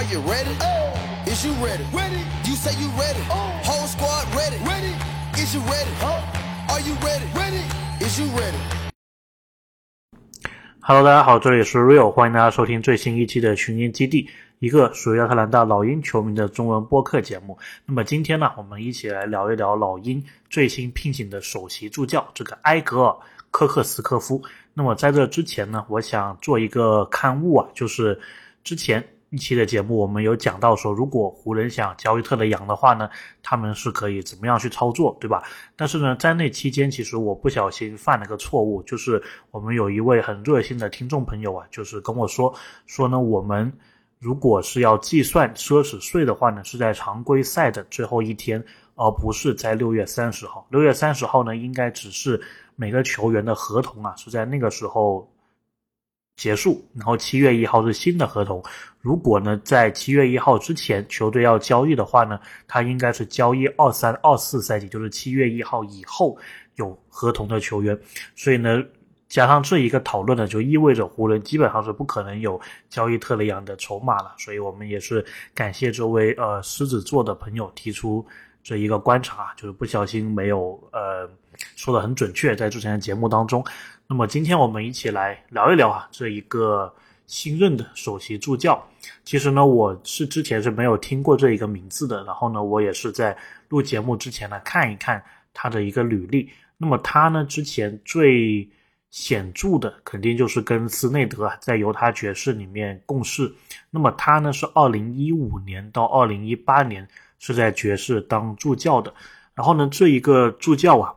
Are you ready? Oh. Is you ready? Ready. You say you ready. Oh. Whole squad ready. Ready. Is you ready? Are you ready? Ready. Is you ready? Hello，大家好，这里是 Real，欢迎大家收听最新一期的群英基地，一个属于亚特兰大老鹰球迷的中文播客节目。那么今天呢，我们一起来聊一聊老鹰最新聘请的首席助教这个埃格尔科克斯科夫。那么在这之前呢，我想做一个刊物啊，就是之前一期的节目我们有讲到说，如果湖人想交易特雷杨的话呢，他们是可以怎么样去操作，对吧？但是呢，在那期间，其实我不小心犯了个错误，就是我们有一位很热心的听众朋友啊，就是跟我说说呢，我们如果是要计算奢侈税的话呢，是在常规赛的最后一天，而不是在六月三十号。六月三十号呢，应该只是每个球员的合同啊是在那个时候结束，然后七月一号是新的合同。如果呢在七月一号之前球队要交易的话呢，他应该是交易二三二四赛季，就是七月一号以后有合同的球员。所以呢，加上这一个讨论呢，就意味着湖人基本上是不可能有交易特雷杨的筹码了。所以我们也是感谢这位呃狮子座的朋友提出这一个观察，就是不小心没有呃说的很准确，在之前的节目当中。那么今天我们一起来聊一聊啊，这一个新任的首席助教。其实呢，我是之前是没有听过这一个名字的，然后呢，我也是在录节目之前呢看一看他的一个履历。那么他呢，之前最显著的肯定就是跟斯内德在犹他爵士里面共事。那么他呢是二零一五年到二零一八年是在爵士当助教的。然后呢，这一个助教啊，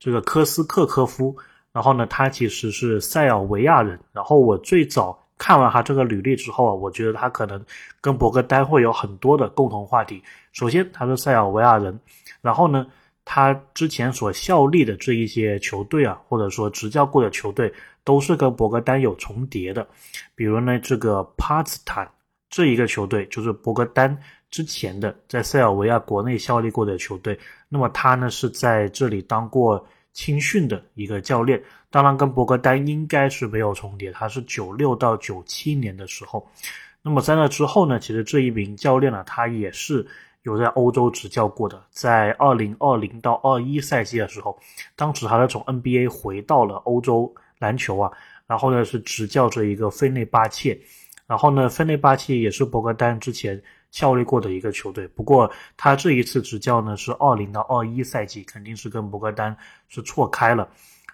这个科斯克科夫。然后呢，他其实是塞尔维亚人。然后我最早看完他这个履历之后啊，我觉得他可能跟博格丹会有很多的共同话题。首先，他是塞尔维亚人。然后呢，他之前所效力的这一些球队啊，或者说执教过的球队，都是跟博格丹有重叠的。比如呢，这个帕斯坦这一个球队，就是博格丹之前的在塞尔维亚国内效力过的球队。那么他呢，是在这里当过。青训的一个教练，当然跟博格丹应该是没有重叠，他是九六到九七年的时候。那么在那之后呢，其实这一名教练呢，他也是有在欧洲执教过的，在二零二零到二一赛季的时候，当时他是从 NBA 回到了欧洲篮球啊，然后呢是执教这一个费内巴切，然后呢费内巴切也是博格丹之前。效力过的一个球队，不过他这一次执教呢是二零到二一赛季，肯定是跟博格丹是错开了。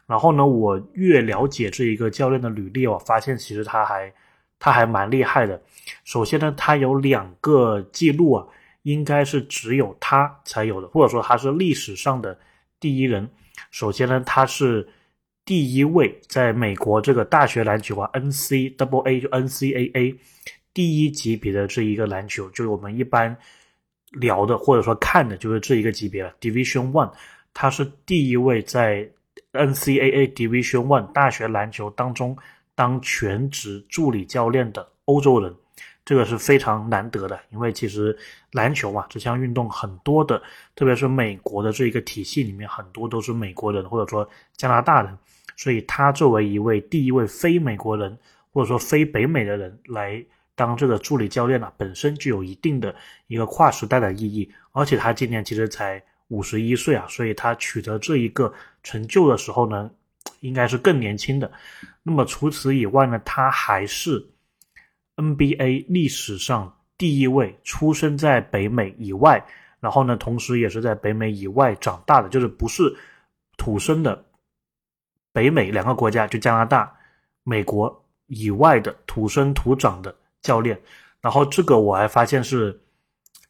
然后呢，我越了解这一个教练的履历，我发现其实他还他还蛮厉害的。首先呢，他有两个记录啊，应该是只有他才有的，或者说他是历史上的第一人。首先呢，他是第一位在美国这个大学篮球啊，NCAA 就 NCAA。第一级别的这一个篮球，就是我们一般聊的或者说看的，就是这一个级别了。Division One，他是第一位在 NCAA Division One 大学篮球当中当全职助理教练的欧洲人，这个是非常难得的。因为其实篮球嘛，这项运动很多的，特别是美国的这一个体系里面，很多都是美国人或者说加拿大人，所以他作为一位第一位非美国人或者说非北美的人来。当这个助理教练呢，本身就有一定的一个跨时代的意义，而且他今年其实才五十一岁啊，所以他取得这一个成就的时候呢，应该是更年轻的。那么除此以外呢，他还是 NBA 历史上第一位出生在北美以外，然后呢，同时也是在北美以外长大的，就是不是土生的北美两个国家，就加拿大、美国以外的土生土长的。教练，然后这个我还发现是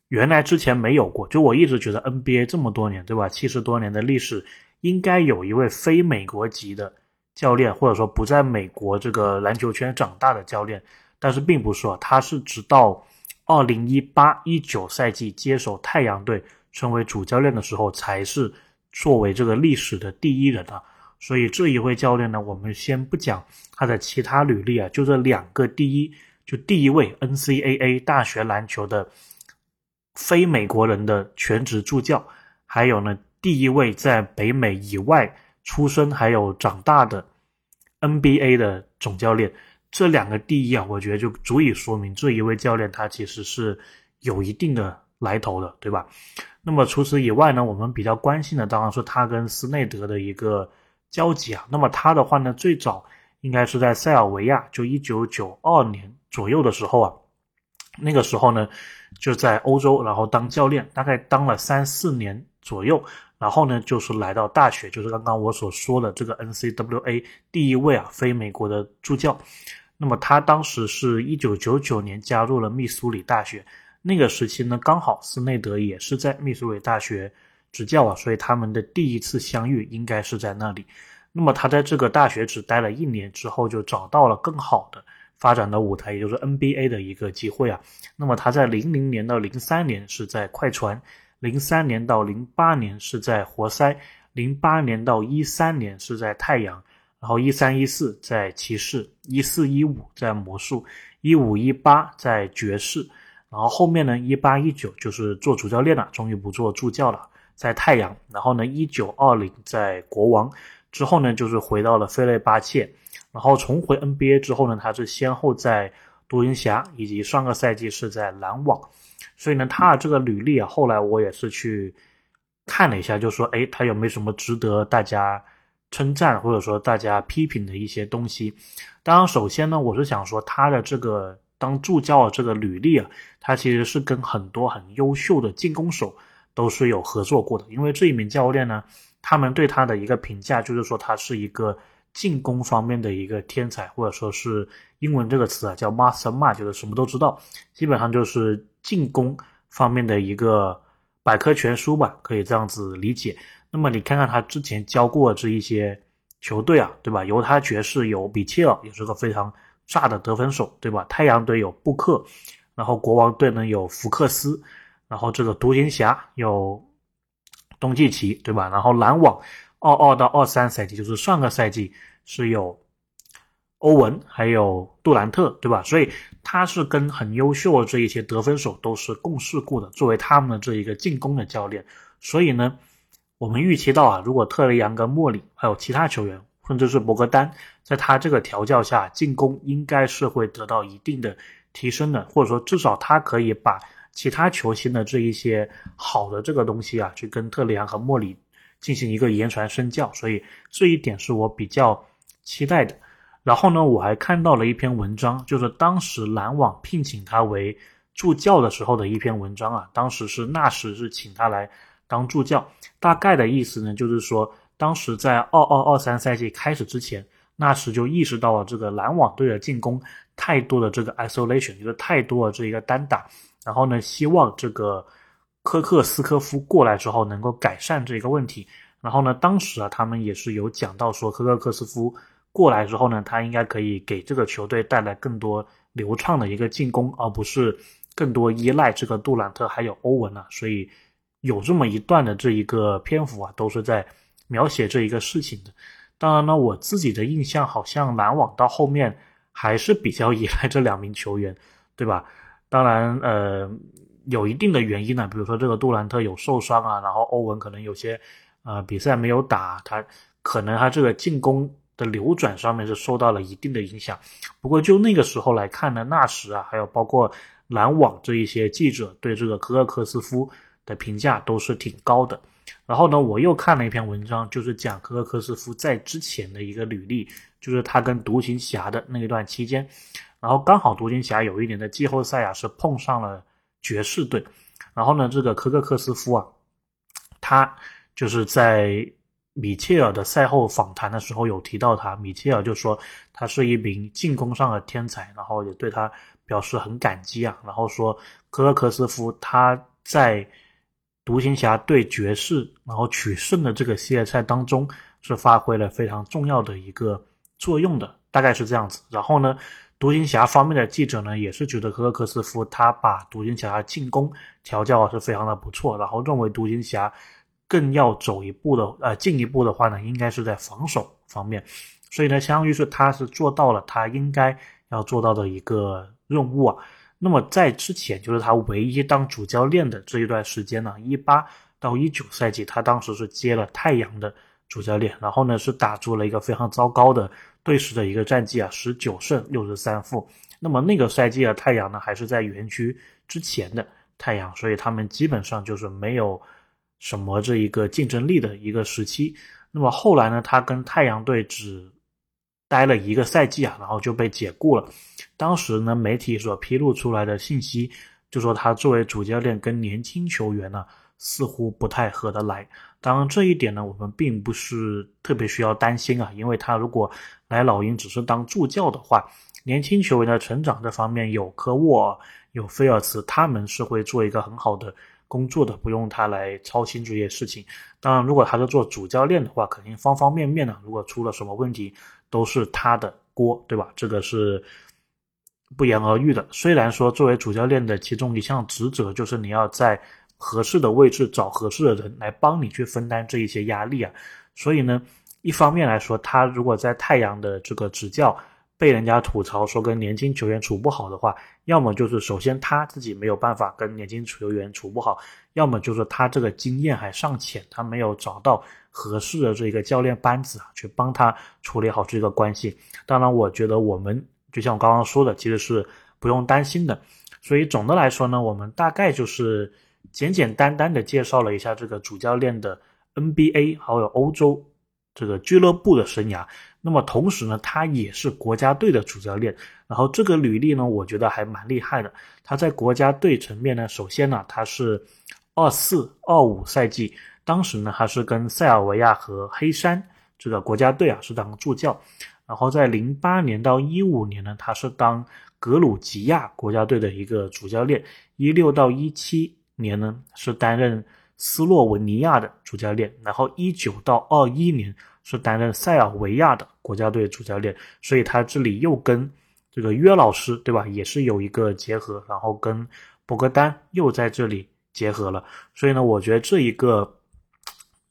原来之前没有过，就我一直觉得 NBA 这么多年，对吧？七十多年的历史，应该有一位非美国籍的教练，或者说不在美国这个篮球圈长大的教练，但是并不是啊，他是直到二零一八一九赛季接手太阳队成为主教练的时候，才是作为这个历史的第一人啊。所以这一位教练呢，我们先不讲他的其他履历啊，就这两个第一。就第一位 NCAA 大学篮球的非美国人的全职助教，还有呢，第一位在北美以外出生还有长大的 NBA 的总教练，这两个第一啊，我觉得就足以说明这一位教练他其实是有一定的来头的，对吧？那么除此以外呢，我们比较关心的当然是他跟斯内德的一个交集啊。那么他的话呢，最早应该是在塞尔维亚，就一九九二年左右的时候啊，那个时候呢就在欧洲，然后当教练，大概当了三四年左右，然后呢就是来到大学，就是刚刚我所说的这个 NCWA 第一位啊非美国的助教。那么他当时是一九九九年加入了密苏里大学，那个时期呢，刚好斯内德也是在密苏里大学执教啊，所以他们的第一次相遇应该是在那里。那么他在这个大学只待了一年之后，就找到了更好的发展的舞台，也就是 NBA 的一个机会啊。那么他在零零年到零三年是在快船，零三年到零八年是在活塞，零八年到一三年是在太阳。然后一三一四在骑士，一四一五在魔术，一五一八在爵士，然后后面呢一八一九就是做主教练了，终于不做助教了，在太阳。然后呢一九二零在国王，之后呢就是回到了费雷巴切，然后重回 NBA 之后呢，他是先后在独行侠以及上个赛季是在篮网，所以呢他的这个履历啊，后来我也是去看了一下，就说哎他有没有什么值得大家。称赞或者说大家批评的一些东西，当然，首先呢，我是想说他的这个当助教的这个履历啊，他其实是跟很多很优秀的进攻手都是有合作过的。因为这一名教练呢，他们对他的一个评价就是说他是一个进攻方面的一个天才，或者说是英文这个词啊叫 master m a 就是什么都知道，基本上就是进攻方面的一个百科全书吧，可以这样子理解。那么你看看他之前教过这一些球队啊，对吧？犹他爵士有比切尔，也是个非常炸的得分手，对吧？太阳队有布克，然后国王队呢有福克斯，然后这个独行侠有东契奇，对吧？然后篮网二二到二三赛季，就是上个赛季是有欧文还有杜兰特，对吧？所以他是跟很优秀的这一些得分手都是共事过的，作为他们的这一个进攻的教练，所以呢。我们预期到啊，如果特雷杨跟莫里还有其他球员，甚至是博格丹，在他这个调教下，进攻应该是会得到一定的提升的，或者说至少他可以把其他球星的这一些好的这个东西啊，去跟特雷杨和莫里进行一个言传身教，所以这一点是我比较期待的。然后呢，我还看到了一篇文章，就是当时篮网聘请他为助教的时候的一篇文章啊，当时是纳什是请他来。当助教，大概的意思呢，就是说，当时在二二二三赛季开始之前，纳什就意识到了这个篮网队的进攻太多的这个 isolation，就是太多的这一个单打，然后呢，希望这个科克斯科夫过来之后能够改善这个问题。然后呢，当时啊，他们也是有讲到说，科克克斯夫过来之后呢，他应该可以给这个球队带来更多流畅的一个进攻，而不是更多依赖这个杜兰特还有欧文啊，所以。有这么一段的这一个篇幅啊，都是在描写这一个事情的。当然呢，我自己的印象好像篮网到后面还是比较依赖这两名球员，对吧？当然，呃，有一定的原因呢，比如说这个杜兰特有受伤啊，然后欧文可能有些呃比赛没有打，他可能他这个进攻的流转上面是受到了一定的影响。不过就那个时候来看呢，那时啊，还有包括篮网这一些记者对这个科克克斯夫。的评价都是挺高的，然后呢，我又看了一篇文章，就是讲科克科斯夫在之前的一个履历，就是他跟独行侠的那一段期间，然后刚好独行侠有一年的季后赛啊是碰上了爵士队，然后呢，这个科克科斯夫啊，他就是在米切尔的赛后访谈的时候有提到他，米切尔就说他是一名进攻上的天才，然后也对他表示很感激啊，然后说科克科斯夫他在。独行侠对爵士，然后取胜的这个系列赛当中，是发挥了非常重要的一个作用的，大概是这样子。然后呢，独行侠方面的记者呢，也是觉得科克克斯夫他把独行侠的进攻调教是非常的不错，然后认为独行侠更要走一步的，呃，进一步的话呢，应该是在防守方面。所以呢，相当于是他是做到了他应该要做到的一个任务啊。那么在之前，就是他唯一当主教练的这一段时间呢，一八到一九赛季，他当时是接了太阳的主教练，然后呢是打出了一个非常糟糕的队史的一个战绩啊，十九胜六十三负。那么那个赛季啊，太阳呢还是在园区之前的太阳，所以他们基本上就是没有什么这一个竞争力的一个时期。那么后来呢，他跟太阳队只待了一个赛季啊，然后就被解雇了。当时呢，媒体所披露出来的信息就说他作为主教练跟年轻球员呢似乎不太合得来。当然这一点呢，我们并不是特别需要担心啊，因为他如果来老鹰只是当助教的话。年轻球员的成长这方面有科沃、有菲尔茨，他们是会做一个很好的工作的，不用他来操心这些事情。当然，如果他是做主教练的话，肯定方方面面呢，如果出了什么问题，都是他的锅，对吧？这个是不言而喻的。虽然说作为主教练的其中一项职责，就是你要在合适的位置找合适的人来帮你去分担这一些压力啊。所以呢，一方面来说，他如果在太阳的这个执教，被人家吐槽说跟年轻球员处不好的话，要么就是首先他自己没有办法跟年轻球员处不好，要么就是他这个经验还尚浅，他没有找到合适的这个教练班子啊，去帮他处理好这个关系。当然，我觉得我们就像我刚刚说的，其实是不用担心的。所以总的来说呢，我们大概就是简简单单的介绍了一下这个主教练的 NBA 还有欧洲这个俱乐部的生涯。那么同时呢，他也是国家队的主教练。然后这个履历呢，我觉得还蛮厉害的。他在国家队层面呢，首先呢，他是二四二五赛季，当时呢，他是跟塞尔维亚和黑山这个国家队啊是当助教。然后在零八年到一五年呢，他是当格鲁吉亚国家队的一个主教练。一六到一七年呢，是担任斯洛文尼亚的主教练。然后一九到二一年。是担任塞尔维亚的国家队主教练，所以他这里又跟这个约老师，对吧，也是有一个结合，然后跟博格丹又在这里结合了，所以呢，我觉得这一个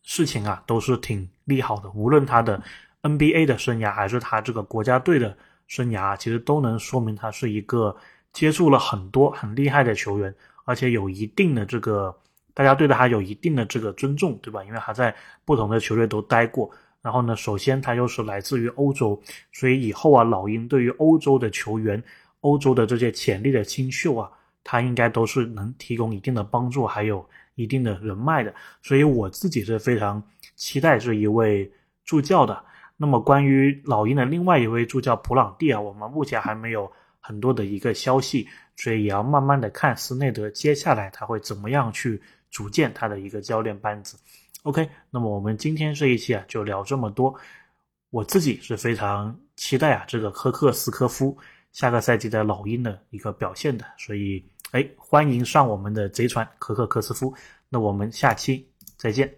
事情啊，都是挺利好的。无论他的 NBA 的生涯，还是他这个国家队的生涯，其实都能说明他是一个接触了很多很厉害的球员，而且有一定的这个大家对他有一定的这个尊重，对吧？因为他在不同的球队都待过。然后呢，首先他又是来自于欧洲，所以以后啊，老鹰对于欧洲的球员、欧洲的这些潜力的新秀啊，他应该都是能提供一定的帮助，还有一定的人脉的。所以我自己是非常期待这一位助教的。那么关于老鹰的另外一位助教普朗蒂啊，我们目前还没有很多的一个消息，所以也要慢慢的看斯内德接下来他会怎么样去组建他的一个教练班子。OK，那么我们今天这一期啊就聊这么多。我自己是非常期待啊这个科克斯科夫下个赛季的老鹰的一个表现的，所以哎欢迎上我们的贼船科克克斯夫。那我们下期再见。